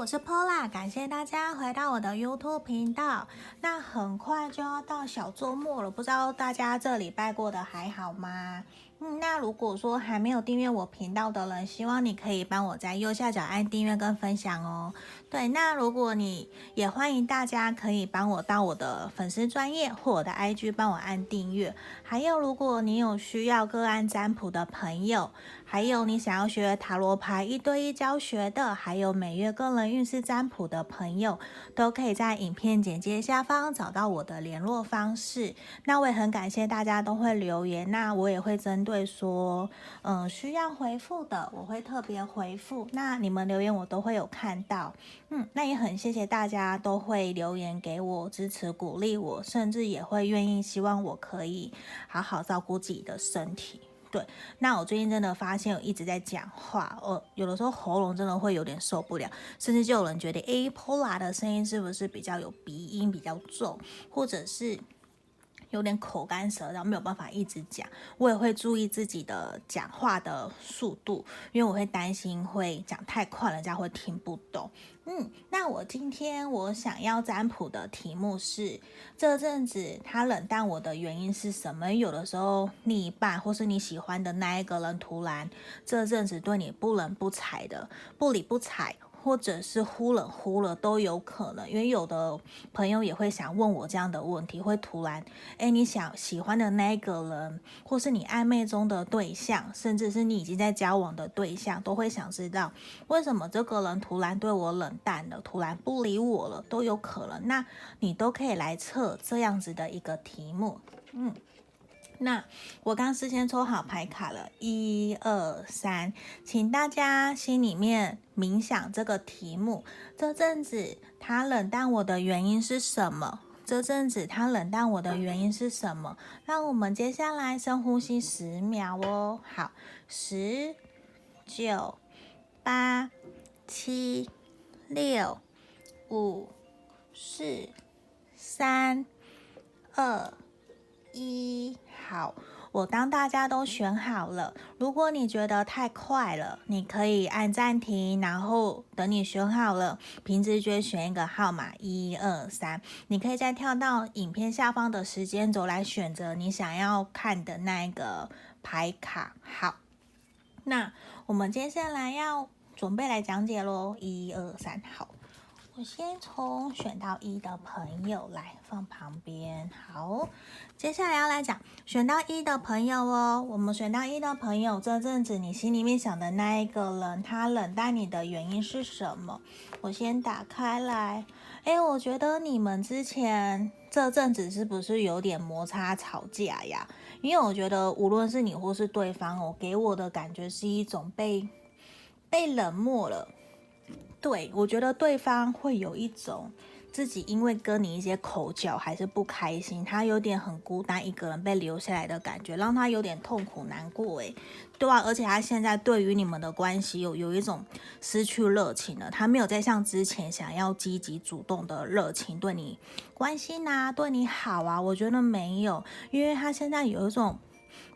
我是 Pola，感谢大家回到我的 YouTube 频道。那很快就要到小周末了，不知道大家这礼拜过得还好吗？嗯，那如果说还没有订阅我频道的人，希望你可以帮我在右下角按订阅跟分享哦。对，那如果你也欢迎大家可以帮我到我的粉丝专业或我的 IG 帮我按订阅。还有，如果你有需要个案占卜的朋友，还有你想要学塔罗牌一对一教学的，还有每月个人运势占卜的朋友，都可以在影片简介下方找到我的联络方式。那我也很感谢大家都会留言，那我也会针对。会说，嗯，需要回复的，我会特别回复。那你们留言我都会有看到，嗯，那也很谢谢大家都会留言给我支持鼓励我，甚至也会愿意希望我可以好好照顾自己的身体。对，那我最近真的发现我一直在讲话，我有的时候喉咙真的会有点受不了，甚至就有人觉得，诶，Pola 的声音是不是比较有鼻音比较重，或者是？有点口干舌燥，没有办法一直讲。我也会注意自己的讲话的速度，因为我会担心会讲太快，人家会听不懂。嗯，那我今天我想要占卜的题目是：这阵子他冷淡我的原因是什么？有的时候另一半或是你喜欢的那一个人，突然这阵子对你不冷不睬的，不理不睬。或者是忽冷忽热都有可能，因为有的朋友也会想问我这样的问题，会突然，诶，你想喜欢的那个人，或是你暧昧中的对象，甚至是你已经在交往的对象，都会想知道为什么这个人突然对我冷淡了，突然不理我了，都有可能。那你都可以来测这样子的一个题目，嗯。那我刚事先抽好牌卡了，一二三，请大家心里面冥想这个题目。这阵子他冷淡我的原因是什么？这阵子他冷淡我的原因是什么？那我们接下来深呼吸十秒哦。好，十、九、八、七、六、五、四、三、二。一好，我当大家都选好了。如果你觉得太快了，你可以按暂停，然后等你选好了，凭直觉选一个号码，一二三。你可以再跳到影片下方的时间轴来选择你想要看的那一个牌卡。好，那我们接下来要准备来讲解喽，一二三，好。我先从选到一的朋友来放旁边。好，接下来要来讲选到一的朋友哦。我们选到一的朋友，这阵子你心里面想的那一个人，他冷淡你的原因是什么？我先打开来。诶，我觉得你们之前这阵子是不是有点摩擦吵架呀？因为我觉得无论是你或是对方，我给我的感觉是一种被被冷漠了。对，我觉得对方会有一种自己因为跟你一些口角还是不开心，他有点很孤单，一个人被留下来的感觉，让他有点痛苦难过。诶，对啊，而且他现在对于你们的关系有有一种失去热情了，他没有再像之前想要积极主动的热情对你关心啊，对你好啊，我觉得没有，因为他现在有一种。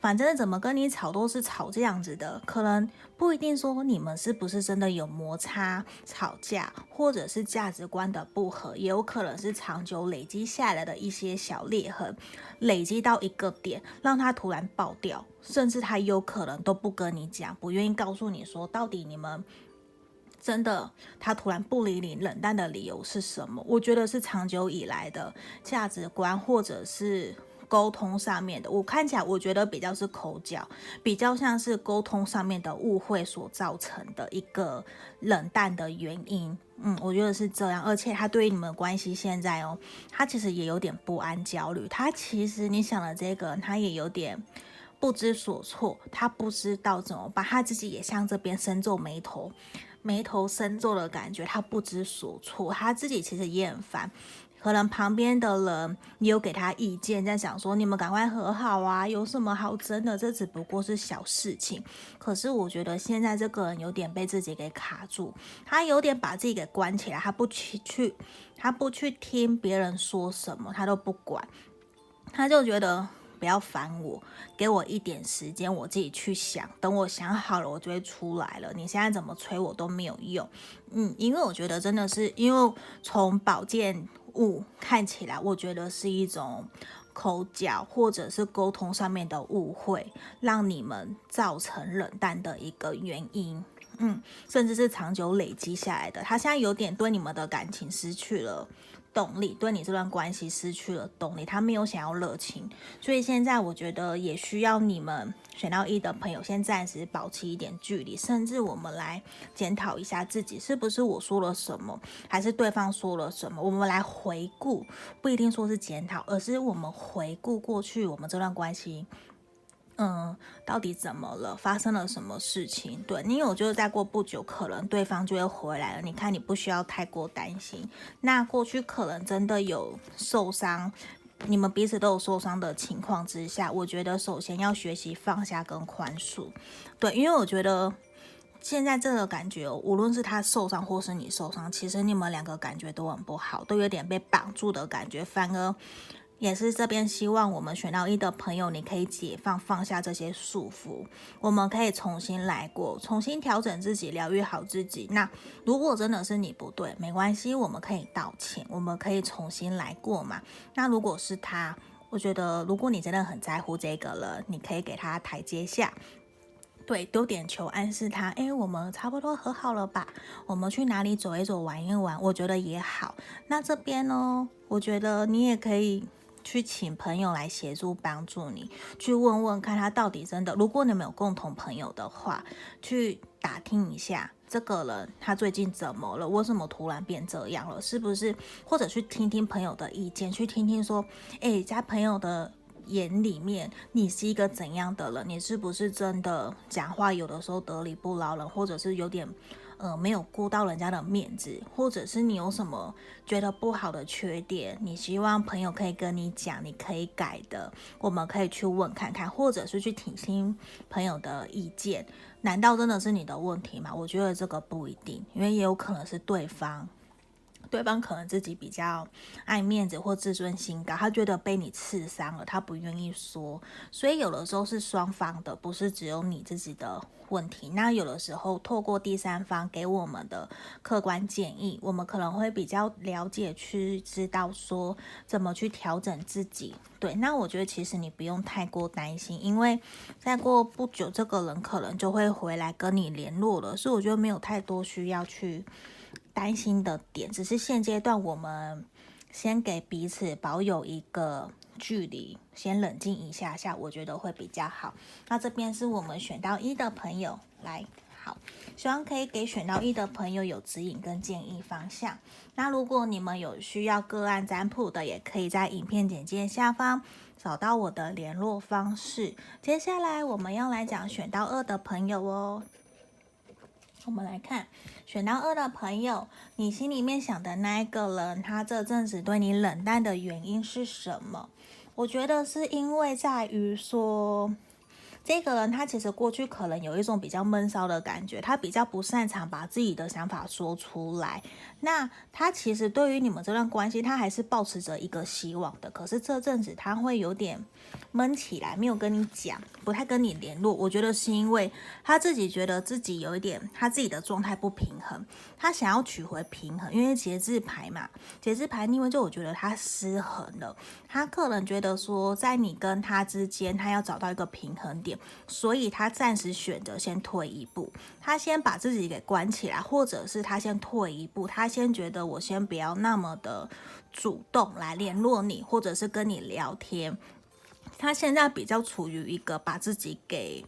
反正怎么跟你吵都是吵这样子的，可能不一定说你们是不是真的有摩擦、吵架，或者是价值观的不合，也有可能是长久累积下来的一些小裂痕，累积到一个点，让他突然爆掉，甚至他有可能都不跟你讲，不愿意告诉你说到底你们真的他突然不理你、冷淡的理由是什么？我觉得是长久以来的价值观，或者是。沟通上面的，我看起来我觉得比较是口角，比较像是沟通上面的误会所造成的一个冷淡的原因。嗯，我觉得是这样，而且他对于你们的关系现在哦，他其实也有点不安、焦虑。他其实你想的这个，他也有点不知所措，他不知道怎么办，他自己也向这边深皱眉头，眉头深皱的感觉，他不知所措，他自己其实也很烦。可能旁边的人也有给他意见，在想说你们赶快和好啊，有什么好争的？这只不过是小事情。可是我觉得现在这个人有点被自己给卡住，他有点把自己给关起来，他不去去，他不去听别人说什么，他都不管，他就觉得不要烦我，给我一点时间，我自己去想。等我想好了，我就会出来了。你现在怎么催我都没有用。嗯，因为我觉得真的是，因为从宝剑物看起来，我觉得是一种口角或者是沟通上面的误会，让你们造成冷淡的一个原因。嗯，甚至是长久累积下来的。他现在有点对你们的感情失去了。动力，对你这段关系失去了动力，他没有想要热情，所以现在我觉得也需要你们选到一的朋友先暂时保持一点距离，甚至我们来检讨一下自己是不是我说了什么，还是对方说了什么，我们来回顾，不一定说是检讨，而是我们回顾过去我们这段关系。嗯，到底怎么了？发生了什么事情？对，因为我觉得再过不久，可能对方就会回来了。你看，你不需要太过担心。那过去可能真的有受伤，你们彼此都有受伤的情况之下，我觉得首先要学习放下跟宽恕。对，因为我觉得现在这个感觉，无论是他受伤或是你受伤，其实你们两个感觉都很不好，都有点被绑住的感觉，反而。也是这边希望我们选到一的朋友，你可以解放放下这些束缚，我们可以重新来过，重新调整自己，疗愈好自己。那如果真的是你不对，没关系，我们可以道歉，我们可以重新来过嘛。那如果是他，我觉得如果你真的很在乎这个人，你可以给他台阶下，对，丢点球暗示他，诶，我们差不多和好了吧？我们去哪里走一走，玩一玩，我觉得也好。那这边呢，我觉得你也可以。去请朋友来协助帮助你，去问问看他到底真的。如果你们有共同朋友的话，去打听一下这个人他最近怎么了，为什么突然变这样了，是不是？或者去听听朋友的意见，去听听说，诶，在朋友的眼里面，你是一个怎样的人？你是不是真的讲话有的时候得理不饶人，或者是有点。呃，没有顾到人家的面子，或者是你有什么觉得不好的缺点，你希望朋友可以跟你讲，你可以改的，我们可以去问看看，或者是去听听朋友的意见。难道真的是你的问题吗？我觉得这个不一定，因为也有可能是对方。对方可能自己比较爱面子或自尊心高，他觉得被你刺伤了，他不愿意说，所以有的时候是双方的，不是只有你自己的问题。那有的时候透过第三方给我们的客观建议，我们可能会比较了解，去知道说怎么去调整自己。对，那我觉得其实你不用太过担心，因为再过不久，这个人可能就会回来跟你联络了，所以我觉得没有太多需要去。担心的点，只是现阶段我们先给彼此保有一个距离，先冷静一下下，我觉得会比较好。那这边是我们选到一的朋友来，好，希望可以给选到一的朋友有指引跟建议方向。那如果你们有需要个案占卜的，也可以在影片简介下方找到我的联络方式。接下来我们要来讲选到二的朋友哦。我们来看选到二的朋友，你心里面想的那一个人，他这阵子对你冷淡的原因是什么？我觉得是因为在于说。这个人他其实过去可能有一种比较闷骚的感觉，他比较不擅长把自己的想法说出来。那他其实对于你们这段关系，他还是抱持着一个希望的。可是这阵子他会有点闷起来，没有跟你讲，不太跟你联络。我觉得是因为他自己觉得自己有一点他自己的状态不平衡，他想要取回平衡。因为节制牌嘛，节制牌逆位就我觉得他失衡了。他个人觉得说，在你跟他之间，他要找到一个平衡点。所以他暂时选择先退一步，他先把自己给关起来，或者是他先退一步，他先觉得我先不要那么的主动来联络你，或者是跟你聊天。他现在比较处于一个把自己给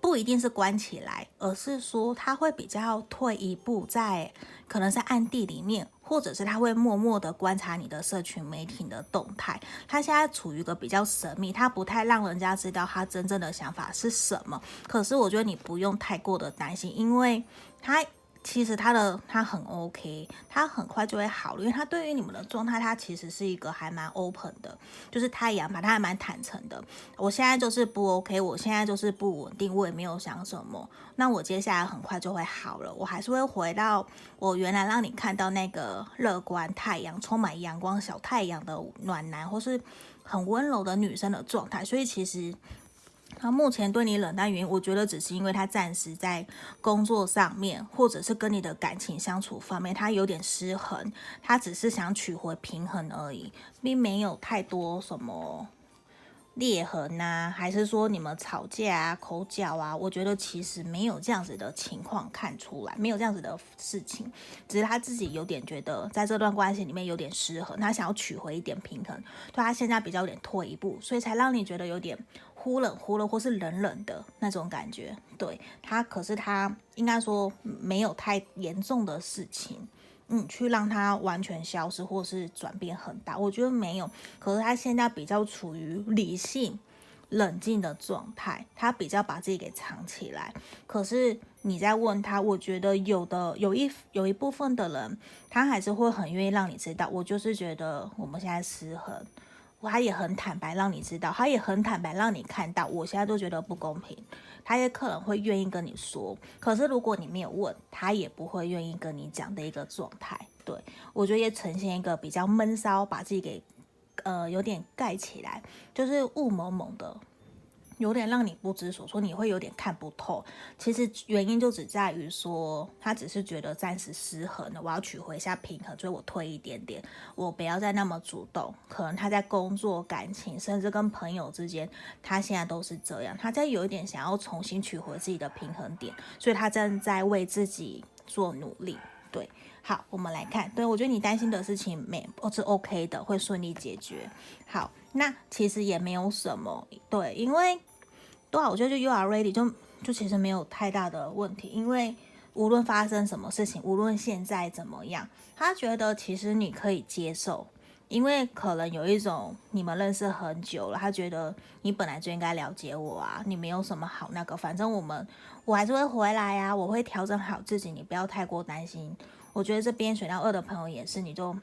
不一定是关起来，而是说他会比较退一步，在可能是暗地里面。或者是他会默默的观察你的社群媒体的动态，他现在处于一个比较神秘，他不太让人家知道他真正的想法是什么。可是我觉得你不用太过的担心，因为他其实他的他很 OK，他很快就会好了，因为他对于你们的状态，他其实是一个还蛮 open 的，就是太阳嘛，他还蛮坦诚的。我现在就是不 OK，我现在就是不稳定，我也没有想什么，那我接下来很快就会好了，我还是会回到我原来让你看到那个乐观太阳、充满阳光小太阳的暖男，或是很温柔的女生的状态。所以其实。他目前对你冷淡原因，我觉得只是因为他暂时在工作上面，或者是跟你的感情相处方面，他有点失衡，他只是想取回平衡而已，并没有太多什么裂痕呐、啊，还是说你们吵架啊、口角啊？我觉得其实没有这样子的情况看出来，没有这样子的事情，只是他自己有点觉得在这段关系里面有点失衡，他想要取回一点平衡，对他现在比较有点退一步，所以才让你觉得有点。忽冷忽热，或是冷冷的那种感觉，对他，可是他应该说没有太严重的事情，嗯，去让他完全消失或是转变很大，我觉得没有。可是他现在比较处于理性、冷静的状态，他比较把自己给藏起来。可是你在问他，我觉得有的有一有一部分的人，他还是会很愿意让你知道，我就是觉得我们现在失衡。他也很坦白，让你知道，他也很坦白，让你看到，我现在都觉得不公平。他也可能会愿意跟你说，可是如果你没有问，他也不会愿意跟你讲的一个状态。对，我觉得也呈现一个比较闷骚，把自己给呃有点盖起来，就是雾蒙蒙的。有点让你不知所措，你会有点看不透。其实原因就只在于说，他只是觉得暂时失衡了，我要取回一下平衡，所以我退一点点，我不要再那么主动。可能他在工作、感情，甚至跟朋友之间，他现在都是这样。他在有一点想要重新取回自己的平衡点，所以他正在为自己做努力。对，好，我们来看。对，我觉得你担心的事情没，我，是 OK 的，会顺利解决。好，那其实也没有什么，对，因为。对啊，我觉得就 you are ready，就就其实没有太大的问题，因为无论发生什么事情，无论现在怎么样，他觉得其实你可以接受，因为可能有一种你们认识很久了，他觉得你本来就应该了解我啊，你没有什么好那个，反正我们我还是会回来呀，我会调整好自己，你不要太过担心。我觉得这边选到二的朋友也是，你就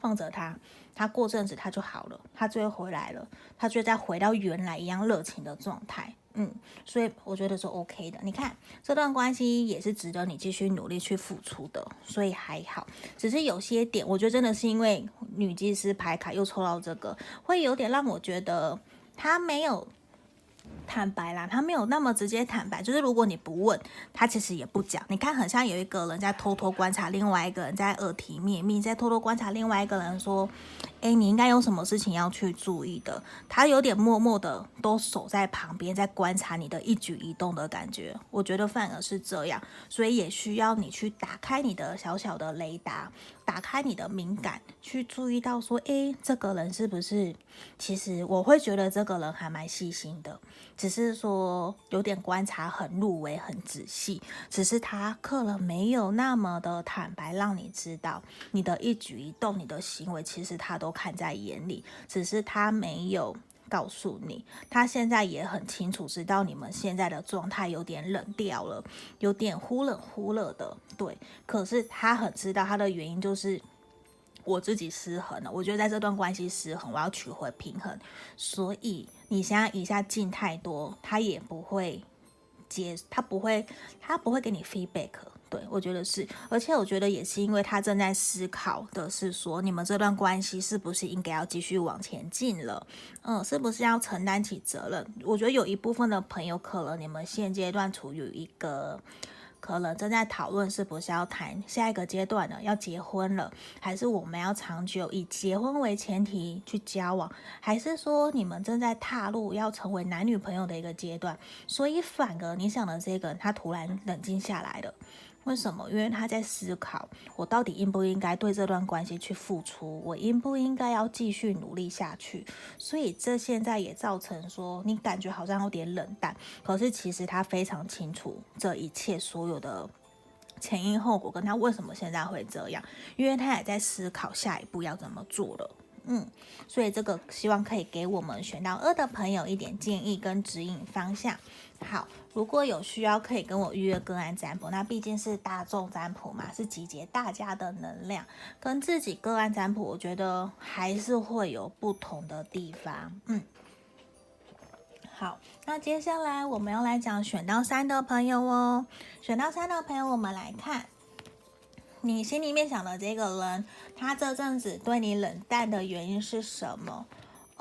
放着他。他过阵子他就好了，他就会回来了，他就会再回到原来一样热情的状态，嗯，所以我觉得是 OK 的。你看这段关系也是值得你继续努力去付出的，所以还好。只是有些点，我觉得真的是因为女祭司牌卡又抽到这个，会有点让我觉得他没有。坦白啦，他没有那么直接坦白，就是如果你不问，他其实也不讲。你看，很像有一个人在偷偷观察另外一个人，在耳提面命，在偷偷观察另外一个人，说：“诶，你应该有什么事情要去注意的。”他有点默默的都守在旁边，在观察你的一举一动的感觉。我觉得反而是这样，所以也需要你去打开你的小小的雷达。打开你的敏感，去注意到说，诶，这个人是不是？其实我会觉得这个人还蛮细心的，只是说有点观察很入微、很仔细。只是他可能没有那么的坦白，让你知道你的一举一动、你的行为，其实他都看在眼里。只是他没有告诉你，他现在也很清楚知道你们现在的状态有点冷掉了，有点忽冷忽热的。对，可是他很知道他的原因就是我自己失衡了。我觉得在这段关系失衡，我要取回平衡，所以你现在一下进太多，他也不会接，他不会，他不会给你 feedback。对，我觉得是，而且我觉得也是因为他正在思考的是说，你们这段关系是不是应该要继续往前进了？嗯，是不是要承担起责任？我觉得有一部分的朋友，可能你们现阶段处于一个。可能正在讨论是不是要谈下一个阶段了，要结婚了，还是我们要长久以结婚为前提去交往，还是说你们正在踏入要成为男女朋友的一个阶段？所以反而你想的这个，他突然冷静下来了。为什么？因为他在思考，我到底应不应该对这段关系去付出？我应不应该要继续努力下去？所以这现在也造成说，你感觉好像有点冷淡。可是其实他非常清楚这一切所有的前因后果，跟他为什么现在会这样，因为他也在思考下一步要怎么做了。嗯，所以这个希望可以给我们选到二的朋友一点建议跟指引方向。好，如果有需要可以跟我预约个案占卜，那毕竟是大众占卜嘛，是集结大家的能量，跟自己个案占卜，我觉得还是会有不同的地方。嗯，好，那接下来我们要来讲选到三的朋友哦，选到三的朋友，我们来看。你心里面想的这个人，他这阵子对你冷淡的原因是什么？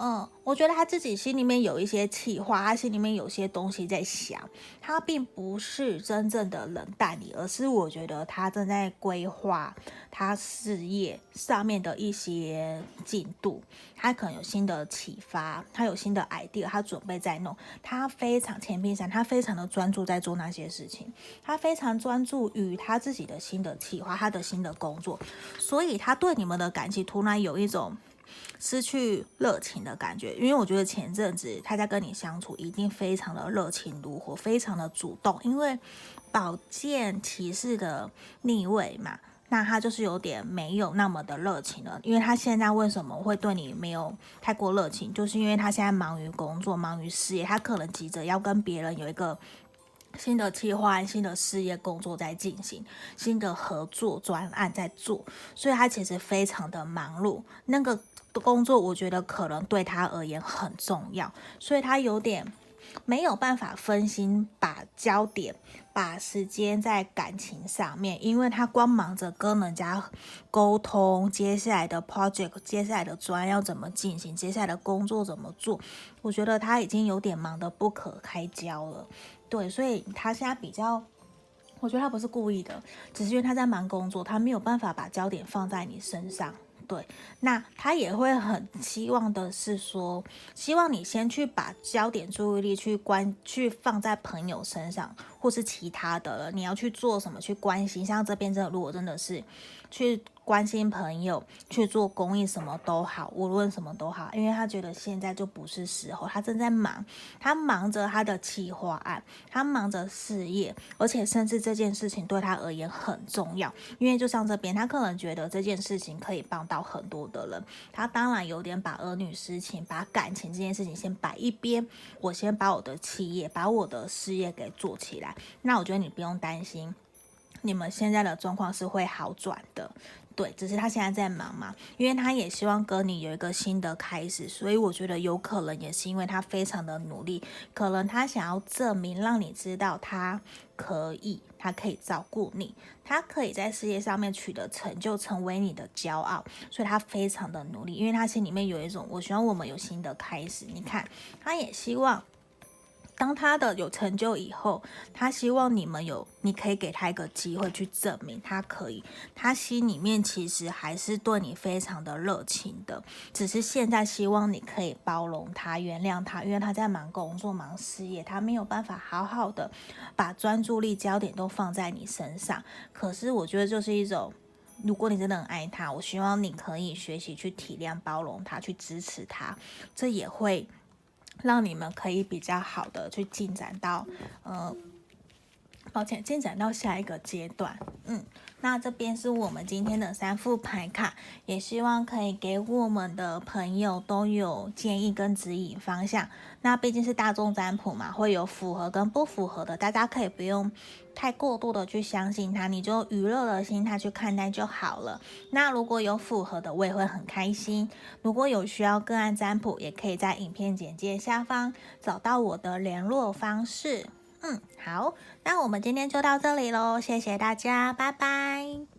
嗯，我觉得他自己心里面有一些气话，他心里面有些东西在想，他并不是真正的冷淡你，而是我觉得他正在规划他事业上面的一些进度，他可能有新的启发，他有新的 idea，他准备在弄，他非常前面山，他非常的专注在做那些事情，他非常专注于他自己的新的企划，他的新的工作，所以他对你们的感情突然有一种。失去热情的感觉，因为我觉得前阵子他在跟你相处，一定非常的热情如火，非常的主动。因为宝剑骑士的逆位嘛，那他就是有点没有那么的热情了。因为他现在为什么会对你没有太过热情，就是因为他现在忙于工作，忙于事业，他可能急着要跟别人有一个新的计划、新的事业工作在进行，新的合作专案在做，所以他其实非常的忙碌。那个。工作我觉得可能对他而言很重要，所以他有点没有办法分心，把焦点、把时间在感情上面，因为他光忙着跟人家沟通，接下来的 project、接下来的专案要怎么进行，接下来的工作怎么做，我觉得他已经有点忙得不可开交了。对，所以他现在比较，我觉得他不是故意的，只是因为他在忙工作，他没有办法把焦点放在你身上。对，那他也会很期望的是说，希望你先去把焦点注意力去关去放在朋友身上，或是其他的了。你要去做什么去关心？像这边真的，如果真的是去。关心朋友，去做公益，什么都好，无论什么都好，因为他觉得现在就不是时候，他正在忙，他忙着他的企划案，他忙着事业，而且甚至这件事情对他而言很重要，因为就像这边，他可能觉得这件事情可以帮到很多的人，他当然有点把儿女私情、把感情这件事情先摆一边，我先把我的企业、把我的事业给做起来那我觉得你不用担心，你们现在的状况是会好转的。对，只是他现在在忙嘛，因为他也希望跟你有一个新的开始，所以我觉得有可能也是因为他非常的努力，可能他想要证明让你知道他可以，他可以照顾你，他可以在事业上面取得成就，成为你的骄傲，所以他非常的努力，因为他心里面有一种我希望我们有新的开始，你看，他也希望。当他的有成就以后，他希望你们有，你可以给他一个机会去证明他可以。他心里面其实还是对你非常的热情的，只是现在希望你可以包容他、原谅他，因为他在忙工作、忙事业，他没有办法好好的把专注力、焦点都放在你身上。可是我觉得就是一种，如果你真的很爱他，我希望你可以学习去体谅、包容他，去支持他，这也会。让你们可以比较好的去进展到，呃，抱歉，进展到下一个阶段。嗯，那这边是我们今天的三副牌卡，也希望可以给我们的朋友都有建议跟指引方向。那毕竟是大众占卜嘛，会有符合跟不符合的，大家可以不用太过度的去相信它，你就娱乐的心态去看待就好了。那如果有符合的，我也会很开心。如果有需要个案占卜，也可以在影片简介下方找到我的联络方式。嗯，好，那我们今天就到这里喽，谢谢大家，拜拜。